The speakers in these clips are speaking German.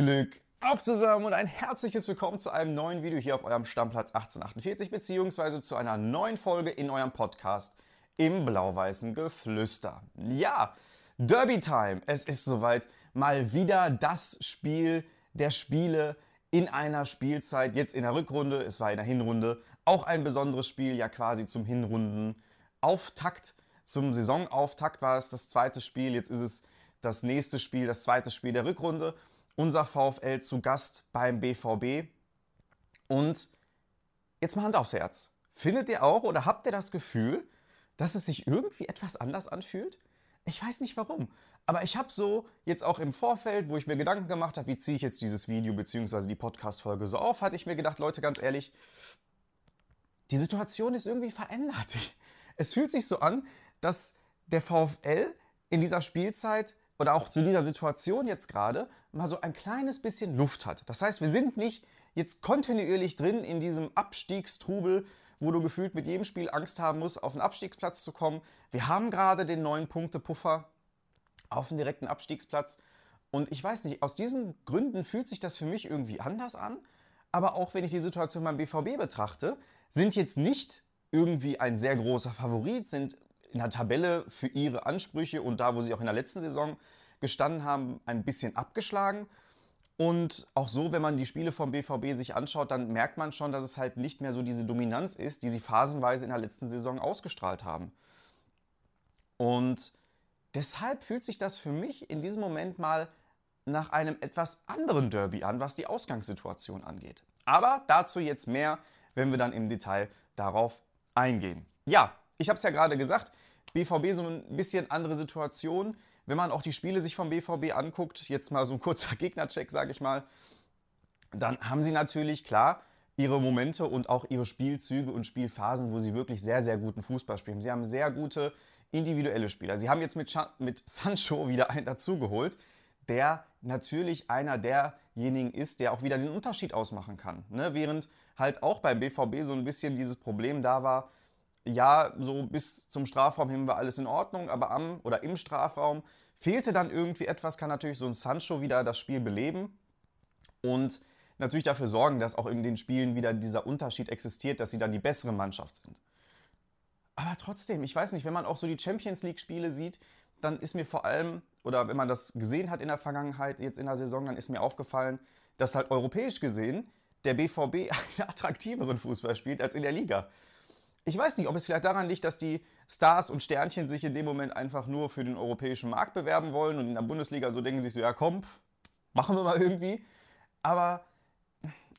Glück auf zusammen und ein herzliches Willkommen zu einem neuen Video hier auf eurem Stammplatz 1848 beziehungsweise zu einer neuen Folge in eurem Podcast im blau-weißen Geflüster. Ja, Derby Time. Es ist soweit mal wieder das Spiel der Spiele in einer Spielzeit, jetzt in der Rückrunde, es war in der Hinrunde, auch ein besonderes Spiel, ja quasi zum Hinrundenauftakt. Zum Saisonauftakt war es das zweite Spiel, jetzt ist es das nächste Spiel, das zweite Spiel der Rückrunde. Unser VfL zu Gast beim BVB. Und jetzt mal Hand aufs Herz. Findet ihr auch oder habt ihr das Gefühl, dass es sich irgendwie etwas anders anfühlt? Ich weiß nicht warum. Aber ich habe so jetzt auch im Vorfeld, wo ich mir Gedanken gemacht habe, wie ziehe ich jetzt dieses Video bzw. die Podcast-Folge so auf, hatte ich mir gedacht, Leute, ganz ehrlich, die Situation ist irgendwie verändert. Es fühlt sich so an, dass der VfL in dieser Spielzeit oder auch zu dieser Situation jetzt gerade mal so ein kleines bisschen Luft hat. Das heißt, wir sind nicht jetzt kontinuierlich drin in diesem Abstiegstrubel, wo du gefühlt mit jedem Spiel Angst haben musst, auf den Abstiegsplatz zu kommen. Wir haben gerade den neuen Punkte-Puffer auf den direkten Abstiegsplatz. Und ich weiß nicht, aus diesen Gründen fühlt sich das für mich irgendwie anders an. Aber auch wenn ich die Situation beim BVB betrachte, sind jetzt nicht irgendwie ein sehr großer Favorit, sind in der Tabelle für ihre Ansprüche und da, wo sie auch in der letzten Saison gestanden haben, ein bisschen abgeschlagen. Und auch so, wenn man die Spiele vom BVB sich anschaut, dann merkt man schon, dass es halt nicht mehr so diese Dominanz ist, die sie phasenweise in der letzten Saison ausgestrahlt haben. Und deshalb fühlt sich das für mich in diesem Moment mal nach einem etwas anderen Derby an, was die Ausgangssituation angeht. Aber dazu jetzt mehr, wenn wir dann im Detail darauf eingehen. Ja, ich habe es ja gerade gesagt, BVB so ein bisschen andere Situation. Wenn man auch die Spiele sich vom BVB anguckt, jetzt mal so ein kurzer Gegnercheck, sage ich mal, dann haben sie natürlich klar ihre Momente und auch ihre Spielzüge und Spielphasen, wo sie wirklich sehr, sehr guten Fußball spielen. Sie haben sehr gute individuelle Spieler. Sie haben jetzt mit, mit Sancho wieder einen dazugeholt, der natürlich einer derjenigen ist, der auch wieder den Unterschied ausmachen kann. Ne? Während halt auch beim BVB so ein bisschen dieses Problem da war, ja, so bis zum Strafraum hin war alles in Ordnung, aber am oder im Strafraum fehlte dann irgendwie etwas, kann natürlich so ein Sancho wieder das Spiel beleben und natürlich dafür sorgen, dass auch in den Spielen wieder dieser Unterschied existiert, dass sie dann die bessere Mannschaft sind. Aber trotzdem, ich weiß nicht, wenn man auch so die Champions League-Spiele sieht, dann ist mir vor allem, oder wenn man das gesehen hat in der Vergangenheit, jetzt in der Saison, dann ist mir aufgefallen, dass halt europäisch gesehen der BVB einen attraktiveren Fußball spielt als in der Liga. Ich weiß nicht, ob es vielleicht daran liegt, dass die Stars und Sternchen sich in dem Moment einfach nur für den europäischen Markt bewerben wollen und in der Bundesliga so denken sich so, ja komm, machen wir mal irgendwie. Aber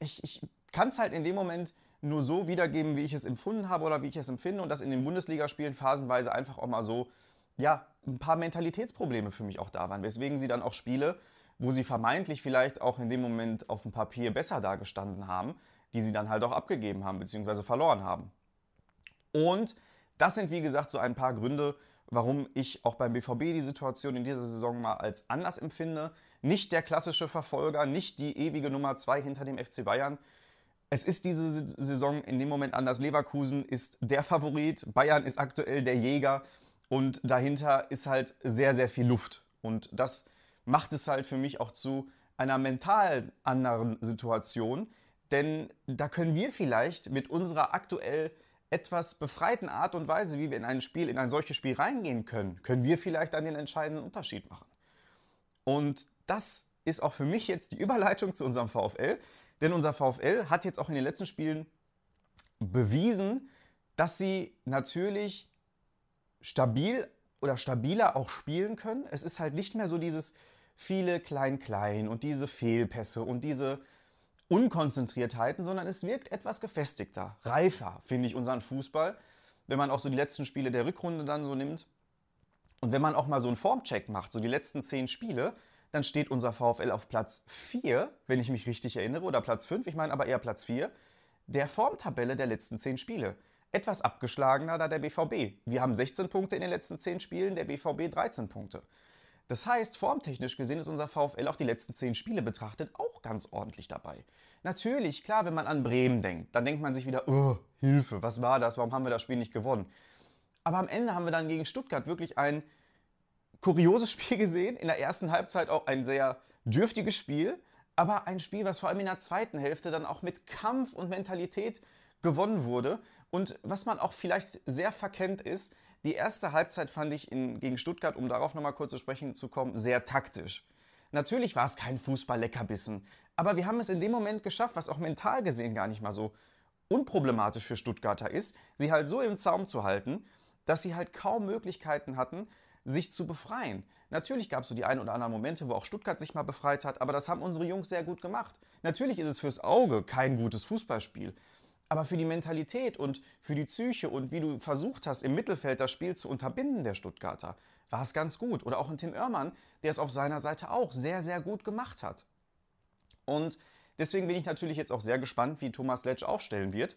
ich, ich kann es halt in dem Moment nur so wiedergeben, wie ich es empfunden habe oder wie ich es empfinde und dass in den Bundesligaspielen phasenweise einfach auch mal so, ja, ein paar Mentalitätsprobleme für mich auch da waren, weswegen sie dann auch Spiele, wo sie vermeintlich vielleicht auch in dem Moment auf dem Papier besser dargestanden haben, die sie dann halt auch abgegeben haben bzw. verloren haben. Und das sind, wie gesagt, so ein paar Gründe, warum ich auch beim BVB die Situation in dieser Saison mal als anders empfinde. Nicht der klassische Verfolger, nicht die ewige Nummer 2 hinter dem FC Bayern. Es ist diese Saison in dem Moment anders. Leverkusen ist der Favorit, Bayern ist aktuell der Jäger und dahinter ist halt sehr, sehr viel Luft. Und das macht es halt für mich auch zu einer mental anderen Situation, denn da können wir vielleicht mit unserer aktuell etwas befreiten Art und Weise, wie wir in ein Spiel, in ein solches Spiel reingehen können, können wir vielleicht dann den entscheidenden Unterschied machen. Und das ist auch für mich jetzt die Überleitung zu unserem VfL, denn unser VfL hat jetzt auch in den letzten Spielen bewiesen, dass sie natürlich stabil oder stabiler auch spielen können. Es ist halt nicht mehr so dieses viele Klein-Klein und diese Fehlpässe und diese Unkonzentriertheiten, sondern es wirkt etwas gefestigter, reifer, finde ich, unseren Fußball, wenn man auch so die letzten Spiele der Rückrunde dann so nimmt. Und wenn man auch mal so einen Formcheck macht, so die letzten zehn Spiele, dann steht unser VfL auf Platz 4, wenn ich mich richtig erinnere, oder Platz 5, ich meine aber eher Platz 4, der Formtabelle der letzten zehn Spiele. Etwas abgeschlagener da der BVB. Wir haben 16 Punkte in den letzten 10 Spielen, der BVB 13 Punkte. Das heißt, formtechnisch gesehen ist unser VfL auf die letzten zehn Spiele betrachtet auch ganz ordentlich dabei. Natürlich, klar, wenn man an Bremen denkt, dann denkt man sich wieder, oh, Hilfe, was war das, warum haben wir das Spiel nicht gewonnen? Aber am Ende haben wir dann gegen Stuttgart wirklich ein kurioses Spiel gesehen, in der ersten Halbzeit auch ein sehr dürftiges Spiel, aber ein Spiel, was vor allem in der zweiten Hälfte dann auch mit Kampf und Mentalität gewonnen wurde. Und was man auch vielleicht sehr verkennt ist, die erste Halbzeit fand ich in, gegen Stuttgart, um darauf nochmal kurz zu sprechen zu kommen, sehr taktisch. Natürlich war es kein Fußball-Leckerbissen, aber wir haben es in dem Moment geschafft, was auch mental gesehen gar nicht mal so unproblematisch für Stuttgarter ist, sie halt so im Zaum zu halten, dass sie halt kaum Möglichkeiten hatten, sich zu befreien. Natürlich gab es so die ein oder anderen Momente, wo auch Stuttgart sich mal befreit hat, aber das haben unsere Jungs sehr gut gemacht. Natürlich ist es fürs Auge kein gutes Fußballspiel, aber für die Mentalität und für die Psyche und wie du versucht hast, im Mittelfeld das Spiel zu unterbinden, der Stuttgarter, war es ganz gut. Oder auch ein Tim Oermann, der es auf seiner Seite auch sehr, sehr gut gemacht hat. Und deswegen bin ich natürlich jetzt auch sehr gespannt, wie Thomas Letsch aufstellen wird.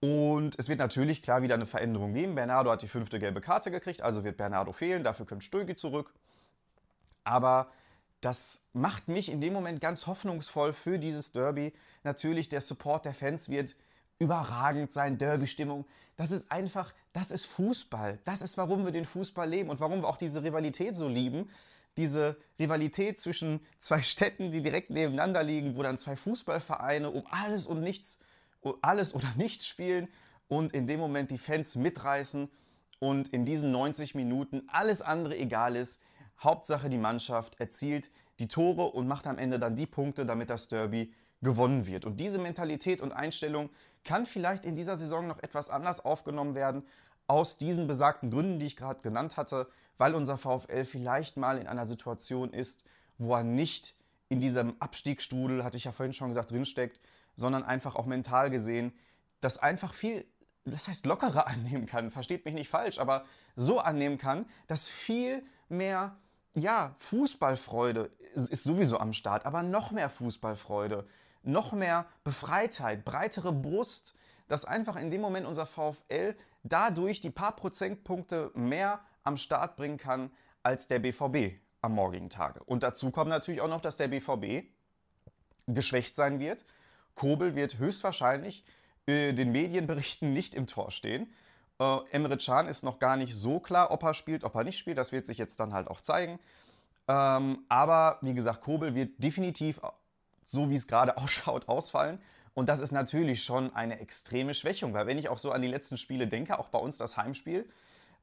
Und es wird natürlich klar wieder eine Veränderung geben. Bernardo hat die fünfte gelbe Karte gekriegt, also wird Bernardo fehlen, dafür kommt Stögi zurück. Aber das macht mich in dem Moment ganz hoffnungsvoll für dieses Derby. Natürlich, der Support der Fans wird überragend sein, Derby-Stimmung. Das ist einfach, das ist Fußball. Das ist, warum wir den Fußball leben und warum wir auch diese Rivalität so lieben. Diese Rivalität zwischen zwei Städten, die direkt nebeneinander liegen, wo dann zwei Fußballvereine um alles und nichts, alles oder nichts spielen und in dem Moment die Fans mitreißen und in diesen 90 Minuten alles andere egal ist. Hauptsache die Mannschaft erzielt die Tore und macht am Ende dann die Punkte, damit das Derby gewonnen wird. Und diese Mentalität und Einstellung kann vielleicht in dieser Saison noch etwas anders aufgenommen werden, aus diesen besagten Gründen, die ich gerade genannt hatte, weil unser VfL vielleicht mal in einer Situation ist, wo er nicht in diesem Abstiegsstrudel, hatte ich ja vorhin schon gesagt, drinsteckt, sondern einfach auch mental gesehen, das einfach viel, das heißt lockerer annehmen kann, versteht mich nicht falsch, aber so annehmen kann, dass viel mehr, ja, Fußballfreude ist sowieso am Start, aber noch mehr Fußballfreude, noch mehr Befreitheit, breitere Brust, dass einfach in dem Moment unser VfL dadurch die paar Prozentpunkte mehr am Start bringen kann als der BVB am morgigen Tage. Und dazu kommt natürlich auch noch, dass der BVB geschwächt sein wird. Kobel wird höchstwahrscheinlich äh, den Medienberichten nicht im Tor stehen. Äh, Emre Can ist noch gar nicht so klar, ob er spielt, ob er nicht spielt. Das wird sich jetzt dann halt auch zeigen. Ähm, aber wie gesagt, Kobel wird definitiv so wie es gerade ausschaut, ausfallen. Und das ist natürlich schon eine extreme Schwächung, weil wenn ich auch so an die letzten Spiele denke, auch bei uns das Heimspiel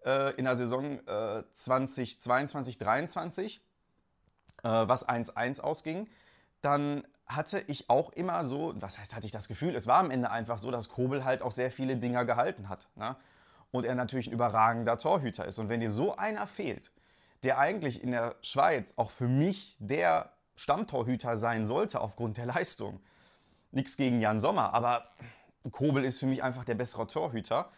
äh, in der Saison äh, 2022, 2023, äh, was 1-1 ausging, dann hatte ich auch immer so, was heißt, hatte ich das Gefühl, es war am Ende einfach so, dass Kobel halt auch sehr viele Dinger gehalten hat. Ne? Und er natürlich ein überragender Torhüter ist. Und wenn dir so einer fehlt, der eigentlich in der Schweiz auch für mich der Stammtorhüter sein sollte aufgrund der Leistung. Nichts gegen Jan Sommer, aber Kobel ist für mich einfach der bessere Torhüter.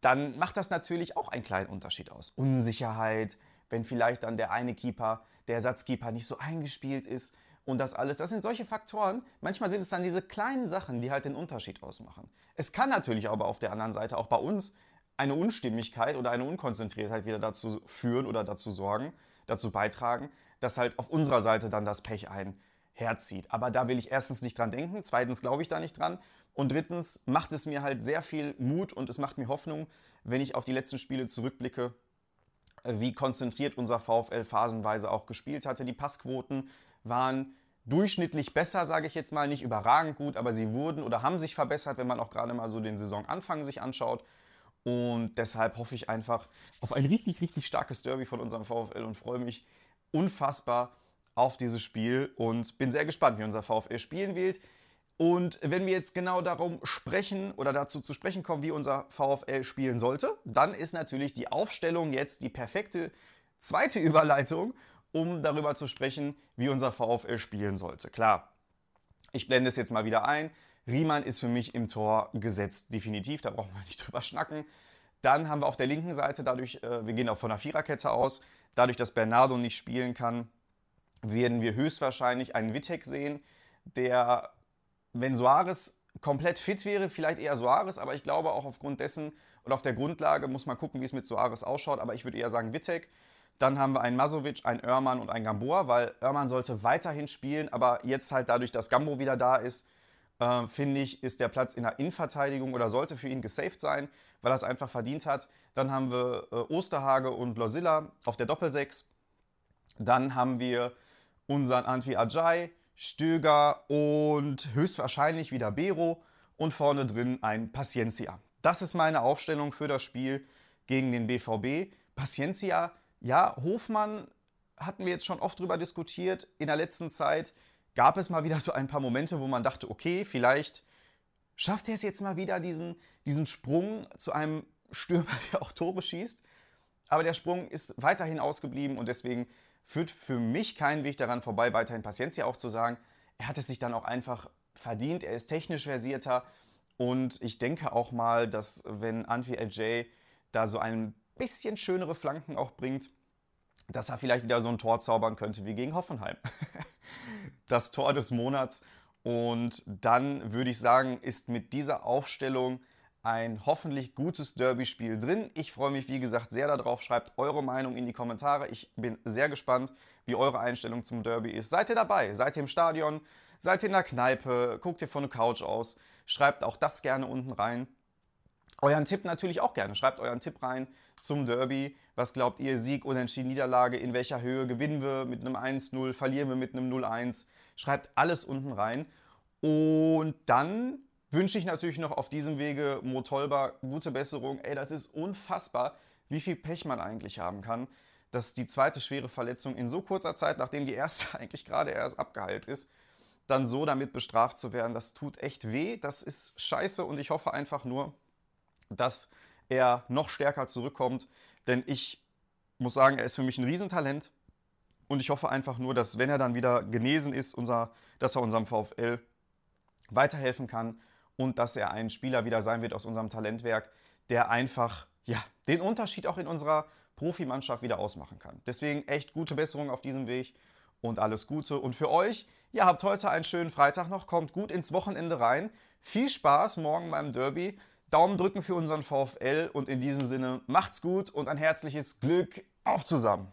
Dann macht das natürlich auch einen kleinen Unterschied aus. Unsicherheit, wenn vielleicht dann der eine Keeper, der Ersatzkeeper nicht so eingespielt ist und das alles. Das sind solche Faktoren. Manchmal sind es dann diese kleinen Sachen, die halt den Unterschied ausmachen. Es kann natürlich aber auf der anderen Seite auch bei uns eine Unstimmigkeit oder eine Unkonzentriertheit wieder dazu führen oder dazu sorgen, dazu beitragen, dass halt auf unserer Seite dann das Pech einherzieht. Aber da will ich erstens nicht dran denken, zweitens glaube ich da nicht dran und drittens macht es mir halt sehr viel Mut und es macht mir Hoffnung, wenn ich auf die letzten Spiele zurückblicke, wie konzentriert unser VfL phasenweise auch gespielt hatte. Die Passquoten waren durchschnittlich besser, sage ich jetzt mal, nicht überragend gut, aber sie wurden oder haben sich verbessert, wenn man auch gerade mal so den Saisonanfang sich anschaut. Und deshalb hoffe ich einfach auf ein richtig, richtig starkes Derby von unserem VfL und freue mich unfassbar auf dieses Spiel und bin sehr gespannt, wie unser VfL spielen wird. Und wenn wir jetzt genau darum sprechen oder dazu zu sprechen kommen, wie unser VfL spielen sollte, dann ist natürlich die Aufstellung jetzt die perfekte zweite Überleitung, um darüber zu sprechen, wie unser VfL spielen sollte. Klar, ich blende es jetzt mal wieder ein. Riemann ist für mich im Tor gesetzt, definitiv, da brauchen wir nicht drüber schnacken. Dann haben wir auf der linken Seite, dadurch, äh, wir gehen auch von einer Viererkette aus, dadurch, dass Bernardo nicht spielen kann, werden wir höchstwahrscheinlich einen Wittek sehen, der, wenn Soares komplett fit wäre, vielleicht eher Soares, aber ich glaube auch aufgrund dessen oder auf der Grundlage muss man gucken, wie es mit Soares ausschaut, aber ich würde eher sagen Wittek. Dann haben wir einen Masovic, einen Oermann und einen Gamboa, weil Oermann sollte weiterhin spielen, aber jetzt halt dadurch, dass Gambo wieder da ist, äh, finde ich, ist der Platz in der Innenverteidigung oder sollte für ihn gesaved sein, weil er es einfach verdient hat. Dann haben wir äh, Osterhage und Losilla auf der Doppelsechs. Dann haben wir unseren Antwi Ajay, Stöger und höchstwahrscheinlich wieder Bero und vorne drin ein Paciencia. Das ist meine Aufstellung für das Spiel gegen den BVB. Paciencia, ja, Hofmann hatten wir jetzt schon oft drüber diskutiert. In der letzten Zeit gab es mal wieder so ein paar Momente, wo man dachte, okay, vielleicht schafft er es jetzt mal wieder, diesen, diesen Sprung zu einem Stürmer, der auch Tore schießt. Aber der Sprung ist weiterhin ausgeblieben und deswegen führt für mich kein Weg daran vorbei, weiterhin Paciencia auch zu sagen. Er hat es sich dann auch einfach verdient. Er ist technisch versierter und ich denke auch mal, dass wenn Antwi Ajay da so ein bisschen schönere Flanken auch bringt, dass er vielleicht wieder so ein Tor zaubern könnte wie gegen Hoffenheim. das Tor des Monats. Und dann würde ich sagen, ist mit dieser Aufstellung ein hoffentlich gutes Derby-Spiel drin. Ich freue mich, wie gesagt, sehr darauf. Schreibt eure Meinung in die Kommentare. Ich bin sehr gespannt, wie eure Einstellung zum Derby ist. Seid ihr dabei? Seid ihr im Stadion? Seid ihr in der Kneipe? Guckt ihr von der Couch aus? Schreibt auch das gerne unten rein. Euren Tipp natürlich auch gerne. Schreibt euren Tipp rein zum Derby. Was glaubt ihr? Sieg, Unentschieden, Niederlage? In welcher Höhe gewinnen wir mit einem 1-0? Verlieren wir mit einem 0-1? Schreibt alles unten rein. Und dann wünsche ich natürlich noch auf diesem Wege Mo Tolba gute Besserung. Ey, das ist unfassbar, wie viel Pech man eigentlich haben kann, dass die zweite schwere Verletzung in so kurzer Zeit, nachdem die erste eigentlich gerade erst abgeheilt ist, dann so damit bestraft zu werden. Das tut echt weh, das ist scheiße und ich hoffe einfach nur, dass er noch stärker zurückkommt. Denn ich muss sagen, er ist für mich ein Riesentalent. Und ich hoffe einfach nur, dass wenn er dann wieder genesen ist, unser, dass er unserem VfL weiterhelfen kann und dass er ein Spieler wieder sein wird aus unserem Talentwerk, der einfach ja, den Unterschied auch in unserer Profimannschaft wieder ausmachen kann. Deswegen echt gute Besserung auf diesem Weg und alles Gute. Und für euch, ihr habt heute einen schönen Freitag noch, kommt gut ins Wochenende rein. Viel Spaß morgen beim Derby. Daumen drücken für unseren VfL und in diesem Sinne macht's gut und ein herzliches Glück auf zusammen.